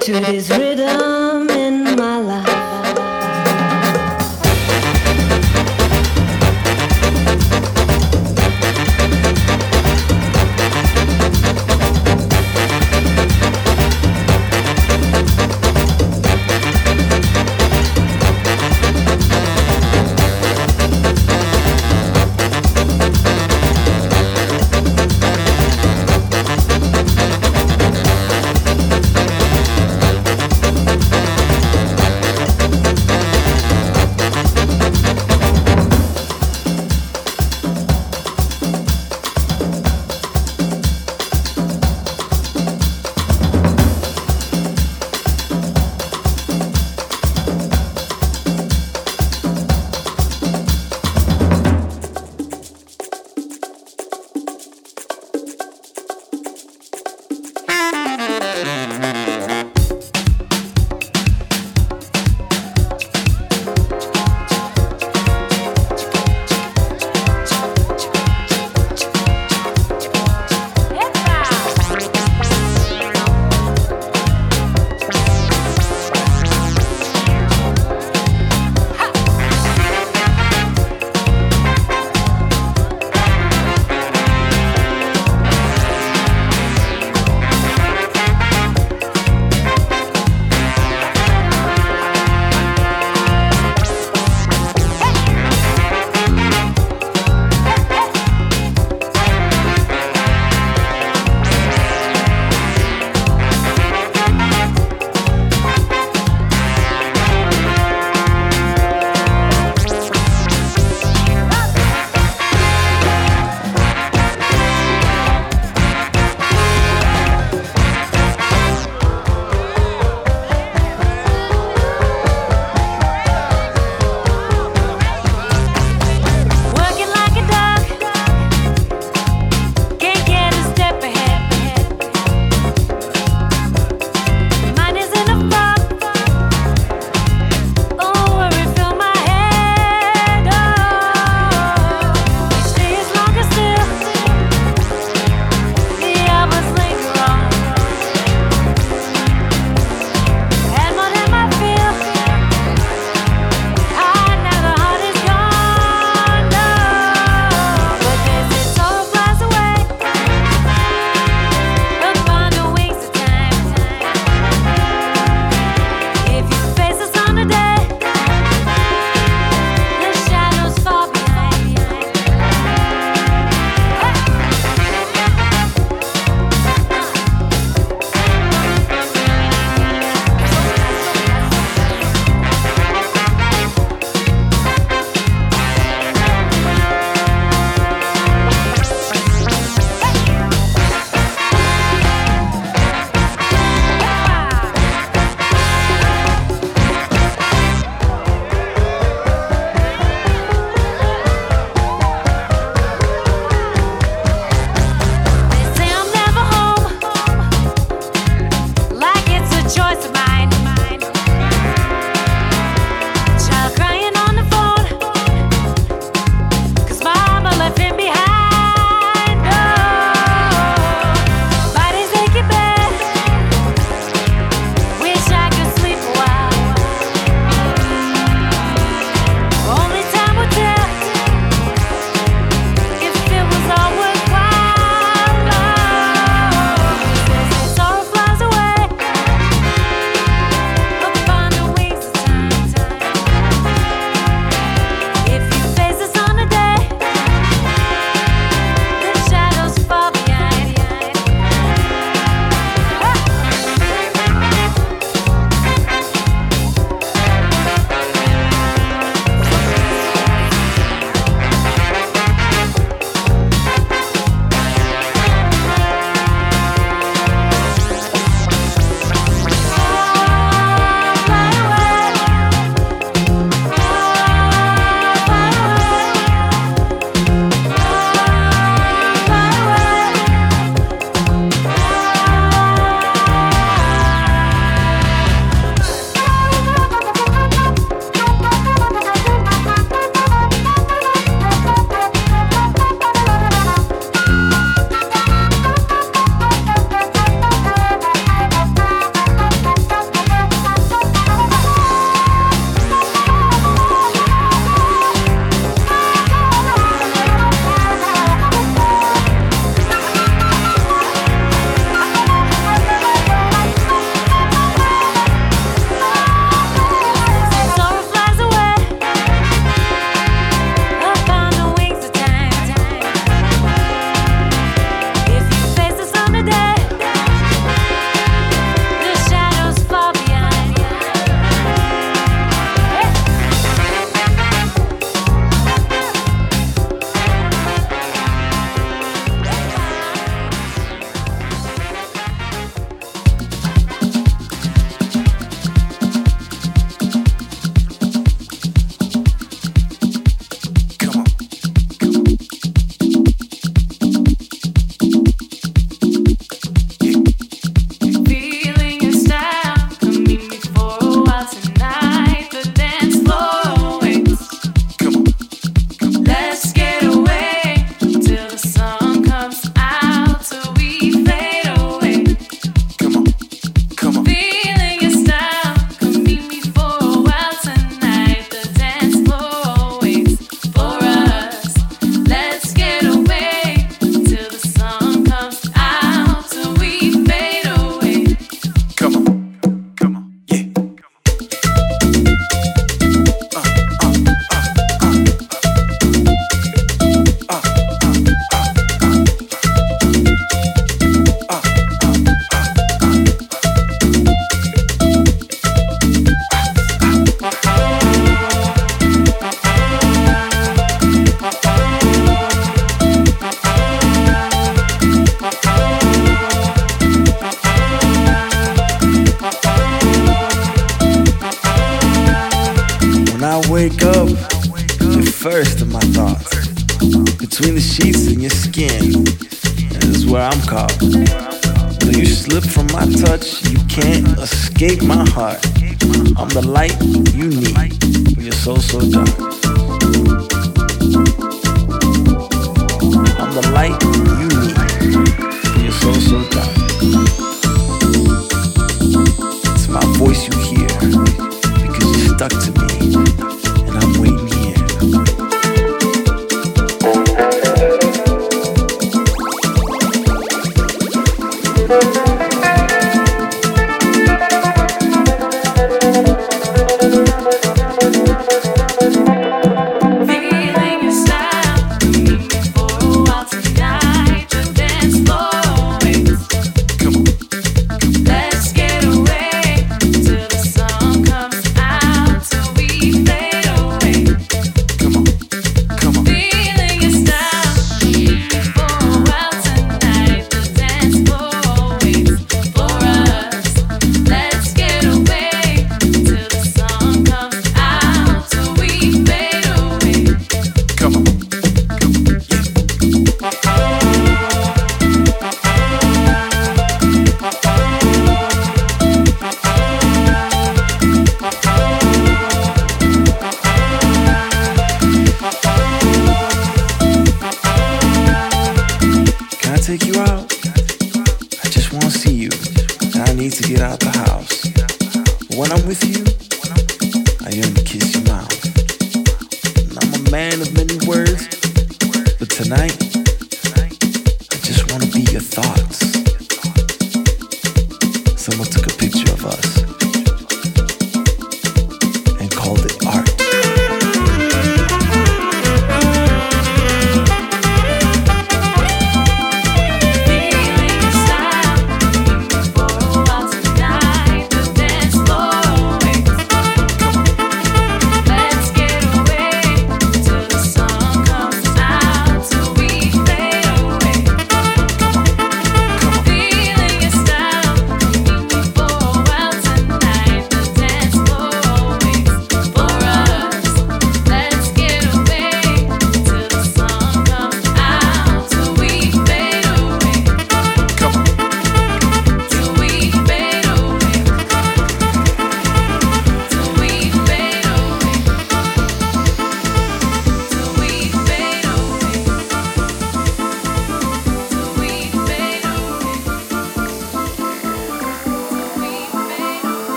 to this rhythm in my life.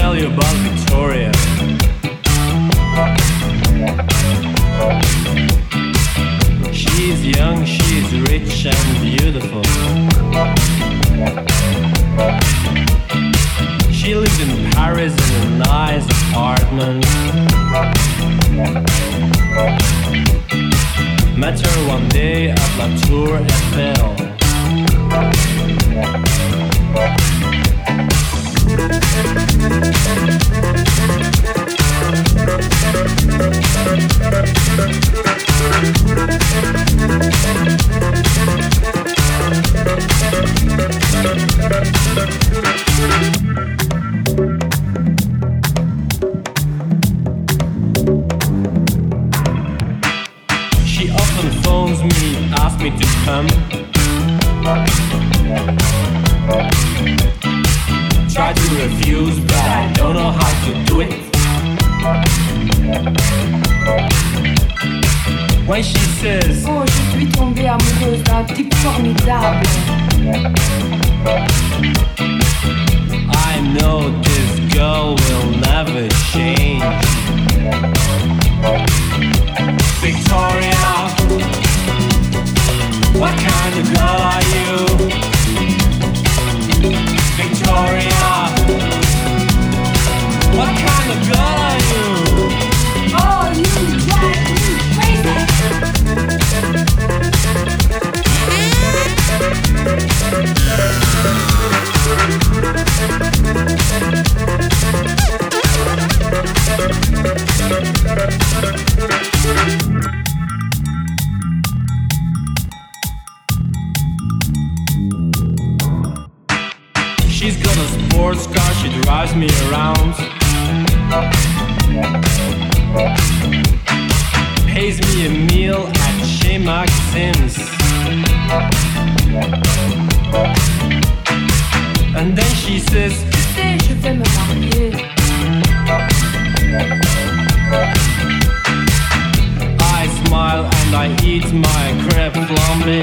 Tell you about Victoria. She's young, she's rich and beautiful. She lives in Paris in a nice apartment. Met her one day at La Tour Eiffel. She's got a sports car, she drives me around. Pays me a meal at Chez Maxim's. And then she says, Tu sais, je vais me marier. I smile and I eat my crêpe flambée.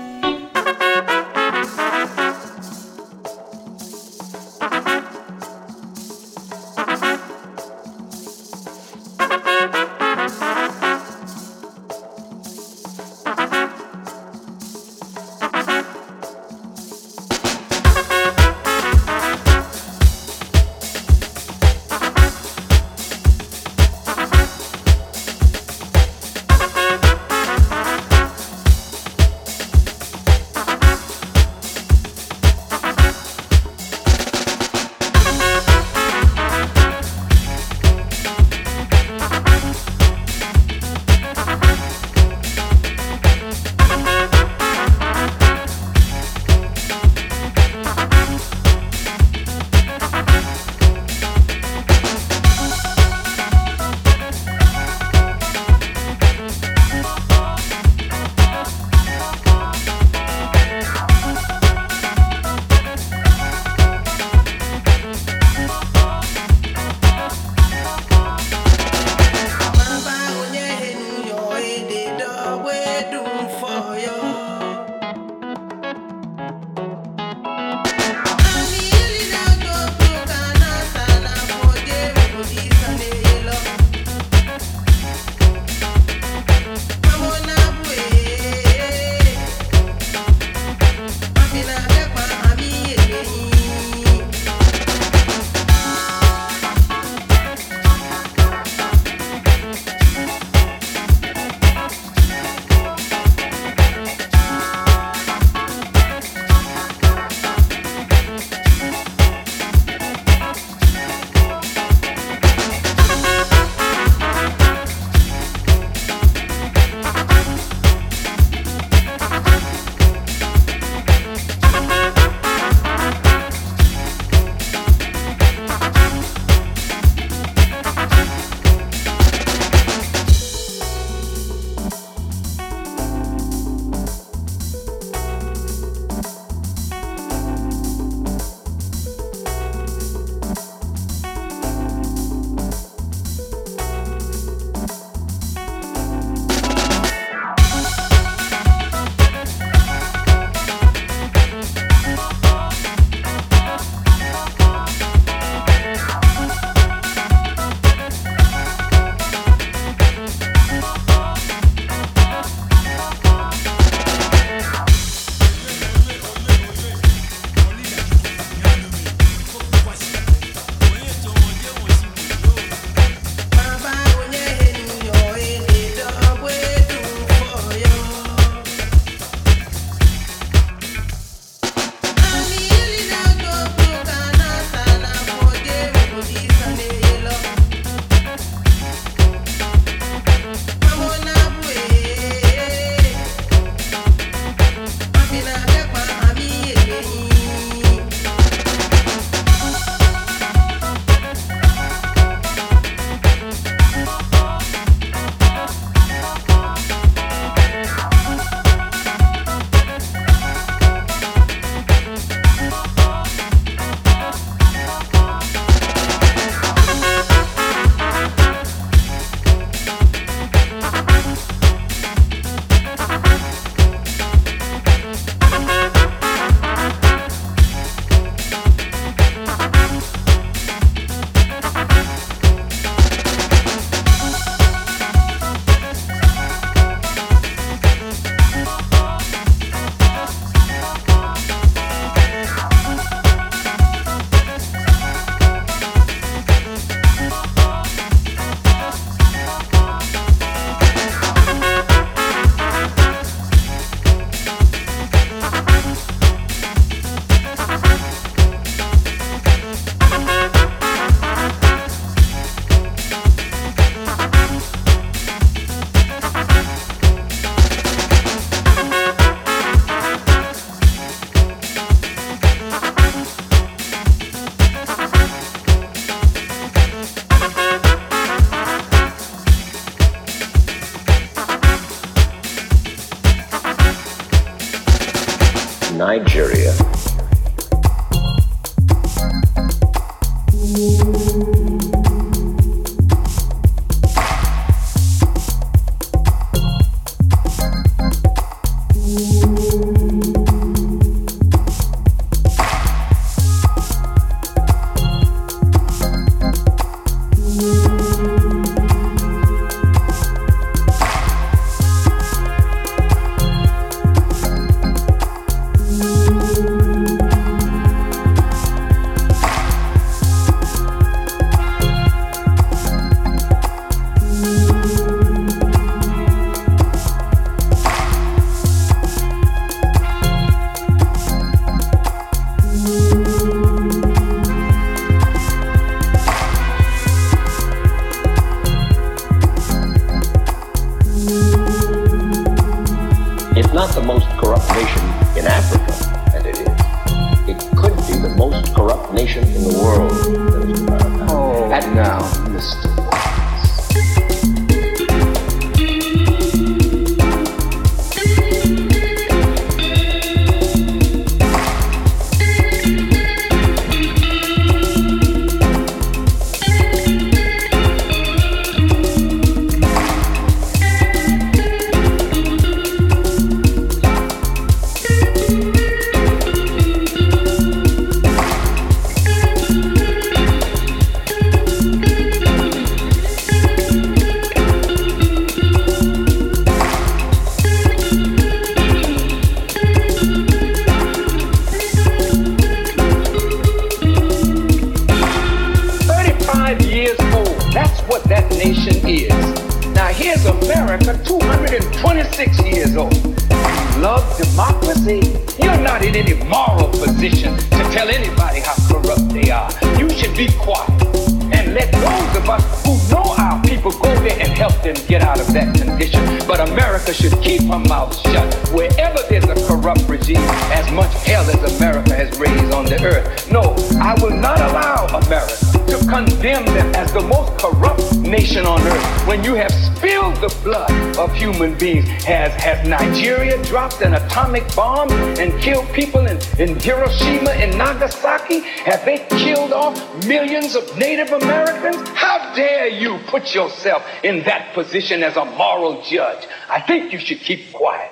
atomic bomb and killed people in, in Hiroshima and Nagasaki? Have they killed off millions of Native Americans? How dare you put yourself in that position as a moral judge? I think you should keep quiet.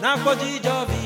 na kodzi dziowi